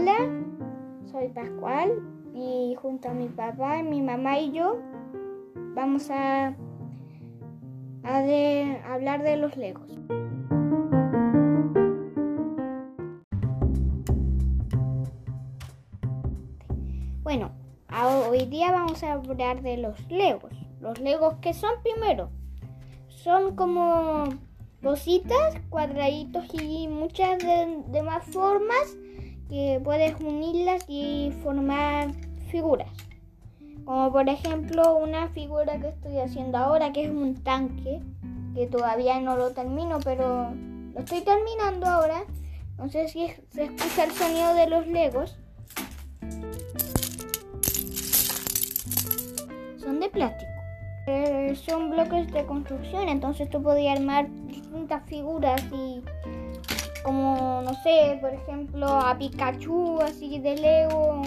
Hola, soy Pascual y junto a mi papá, mi mamá y yo vamos a, a hablar de los legos. Bueno, hoy día vamos a hablar de los legos. Los legos que son primero. Son como cositas, cuadraditos y muchas de, demás formas que puedes unirlas y formar figuras. Como por ejemplo una figura que estoy haciendo ahora que es un tanque, que todavía no lo termino, pero lo estoy terminando ahora. No sé si se escucha el sonido de los legos. Son de plástico. Eh, son bloques de construcción, entonces tú podías armar distintas figuras y como, no sé, por ejemplo, a Pikachu, así de Lego,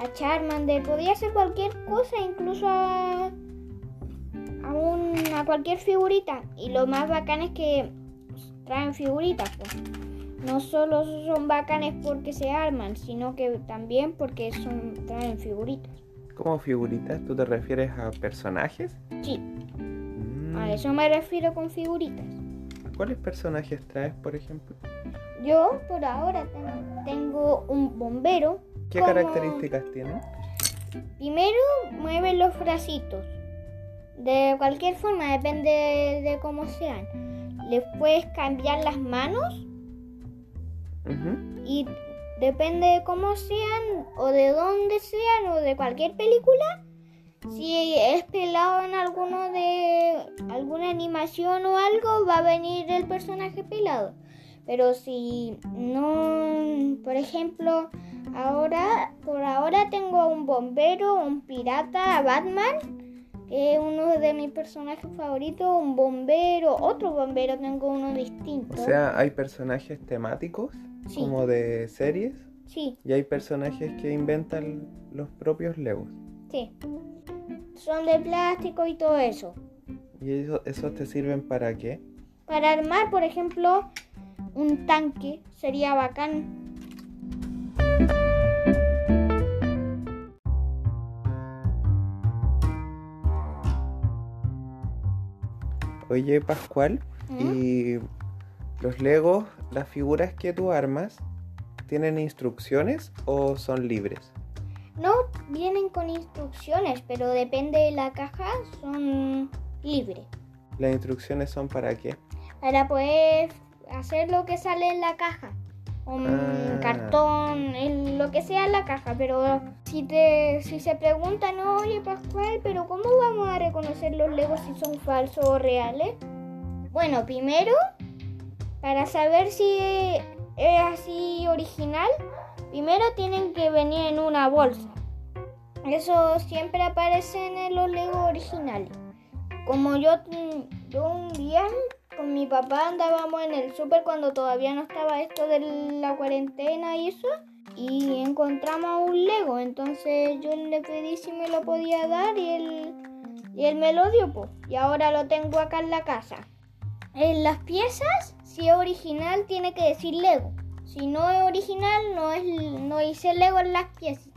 a Charmander, podía ser cualquier cosa, incluso a, a, un- a cualquier figurita. Y lo más bacán es que traen figuritas, pues. No solo son bacanes porque se arman, sino que también porque son, traen figuritas. ¿Cómo figuritas? ¿Tú te refieres a personajes? Sí, Mm, a eso me refiero con figuritas. ¿Cuáles personajes traes, por ejemplo? Yo por ahora ten- tengo un bombero. ¿Qué como- características tienen? Primero mueve los bracitos. De cualquier forma, depende de cómo sean. Le puedes cambiar las manos y depende de cómo sean o de dónde sean o de cualquier película. Si es pelado en alguno de alguna animación o algo, va a venir el personaje pelado. Pero si no, por ejemplo, ahora por ahora tengo a un bombero, un pirata, a Batman, que es uno de mis personajes favoritos, un bombero, otro bombero, tengo uno O distinto. sea, hay personajes temáticos, Sí. como de series, sí. y hay personajes que inventan los propios Legos. Sí. Son de plástico y todo eso. ¿Y eso, esos te sirven para qué? Para armar, por ejemplo, un tanque sería bacán. Oye, Pascual, ¿Mm? ¿y los Legos, las figuras que tú armas, tienen instrucciones o son libres? No vienen con instrucciones, pero depende de la caja, son libres. ¿Las instrucciones son para qué? Para poder hacer lo que sale en la caja. Un Ah. cartón, en lo que sea en la caja, pero si te si se preguntan, oye Pascual, pero ¿cómo vamos a reconocer los legos si son falsos o reales? Bueno, primero, para saber si es así original, primero tienen que venir en una bolsa. Eso siempre aparece en los legos originales. Como yo, yo un día con mi papá andábamos en el súper cuando todavía no estaba esto de la cuarentena y eso. Y encontramos un Lego. Entonces yo le pedí si me lo podía dar y él, y me lo dio. po. Y ahora lo tengo acá en la casa. En las piezas, si es original, tiene que decir Lego. Si no es original, no, es, no dice Lego en las piezas.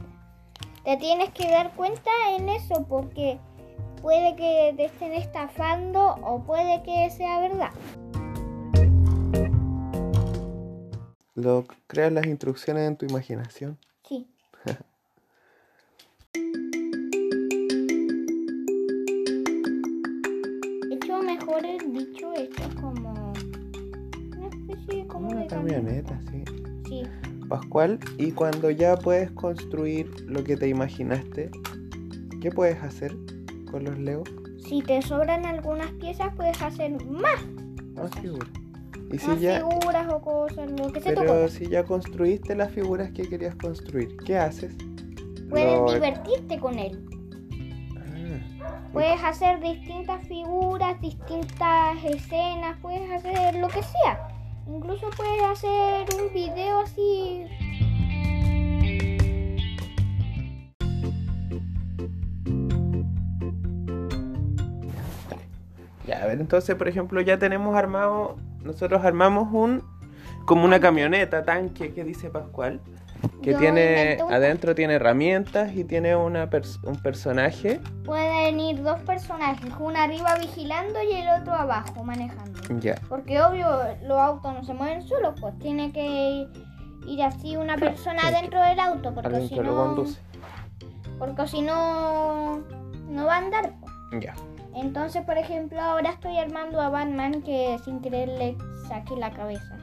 Te tienes que dar cuenta en eso porque puede que te estén estafando o puede que sea verdad. ¿Lo creas las instrucciones en tu imaginación? Sí. Hecho, mejor el dicho, esto es como una especie de como Una de camioneta, sí. Sí. Pascual, y cuando ya puedes construir lo que te imaginaste, ¿qué puedes hacer con los Legos? Si te sobran algunas piezas, puedes hacer más, Más figuras. Y si más ya, figuras o cosas, lo que se te pero si ya construiste las figuras que querías construir, ¿qué haces? Puedes Lo- divertirte con él. Ah, Puedes hacer distintas figuras, distintas escenas, puedes hacer lo que sea. Incluso puedes hacer un video así. Ya, a ver, entonces, por ejemplo, ya tenemos armado, nosotros armamos un, como una camioneta, tanque, que dice Pascual. Que Yo tiene un- adentro tiene herramientas y tiene una pers- un personaje. Pueden ir dos personajes, uno arriba vigilando y el otro abajo manejando. Ya. Porque obvio los autos no se mueven solos, pues tiene que ir así una persona Sí, dentro del auto, porque si no, conduce. porque si no, no va a andar. pues. Ya. Entonces, por ejemplo, ahora estoy armando a Batman que sin querer le saqué la cabeza.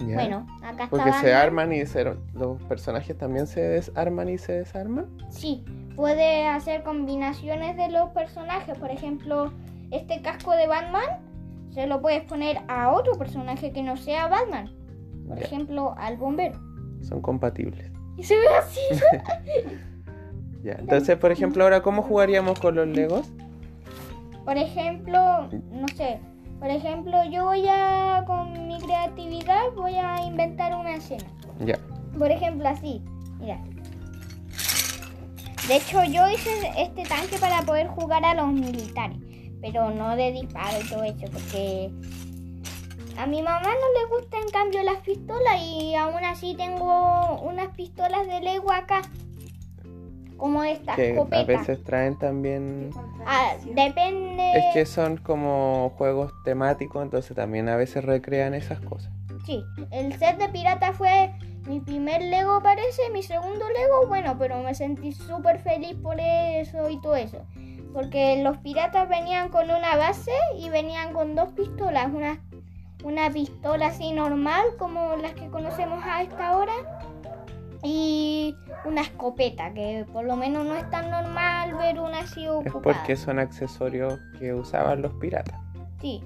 Bueno, acá está Porque se arman y se, los personajes también se desarman y se desarman. Sí, puede hacer combinaciones de los personajes. Por ejemplo, este casco de Batman se lo puedes poner a otro personaje que no sea Batman. Por ejemplo, al bombero. Son compatibles. Y se ve así. Ya. Entonces, por ejemplo, ahora, ¿cómo jugaríamos con los Legos? Por ejemplo, no sé. Por ejemplo, yo voy a, creatividad, voy a inventar una escena. Ya. Por ejemplo, así. Mira. De hecho, yo hice este tanque para poder jugar a los militares. Pero no de disparo y todo eso. Porque a mi mamá no le gusta en cambio las pistolas. Y aún así tengo unas pistolas de Lego acá. Como esta Que a escopeta. veces traen también... Ah, depende. Es que son como juegos temáticos, entonces también a veces recrean esas cosas. Sí, el set de pirata fue mi primer Lego parece, mi segundo Lego, bueno, pero me sentí súper feliz por eso y todo eso. Porque los piratas venían con una base y venían con dos pistolas, una, una pistola así normal como las que conocemos a esta hora y una escopeta, que por lo menos no es tan normal ver una así Es ocupada. porque son accesorios que usaban los piratas. Sí.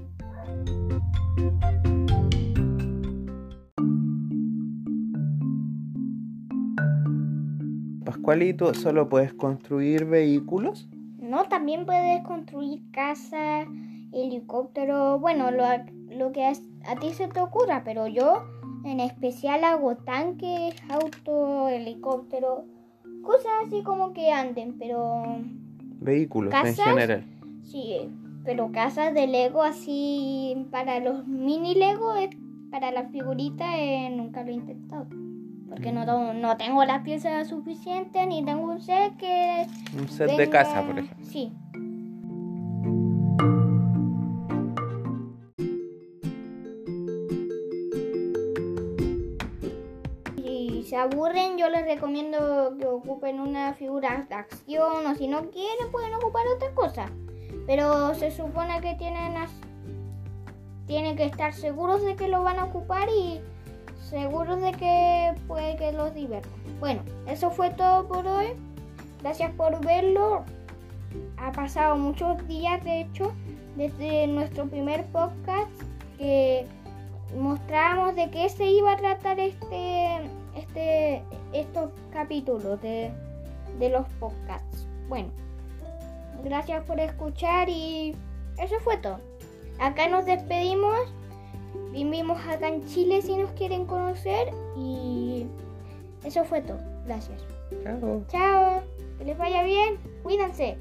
Pascualito, ¿solo puedes construir vehículos? No, también puedes construir casa, helicóptero, bueno, lo, lo que a, a ti se te ocurra, pero yo en especial hago tanques, auto, helicóptero, cosas así como que anden, pero Vehículos en ¿Casas? general. sí, pero casas de Lego así para los mini Lego, para las figuritas eh, nunca lo he intentado. Porque no, tengo- no tengo las piezas suficientes ni tengo un set que Un set de casa, por ejemplo. Sí. Aburren, yo les recomiendo que ocupen una figura de acción o si no quieren pueden ocupar otra cosa. Pero se supone que tienen, tienen que estar seguros de que lo van a ocupar y seguros de que puede que los divierta. Bueno, eso fue todo por hoy. Gracias por verlo. Ha pasado muchos días, de hecho, desde nuestro primer podcast que mostramos de qué se iba a tratar este, este, estos capítulos de, de los podcasts. Bueno, gracias por escuchar y eso fue todo. Acá nos despedimos. Vivimos acá en Chile si nos quieren conocer y eso fue todo. Gracias. Chao. Chao, que les vaya bien, cuídense.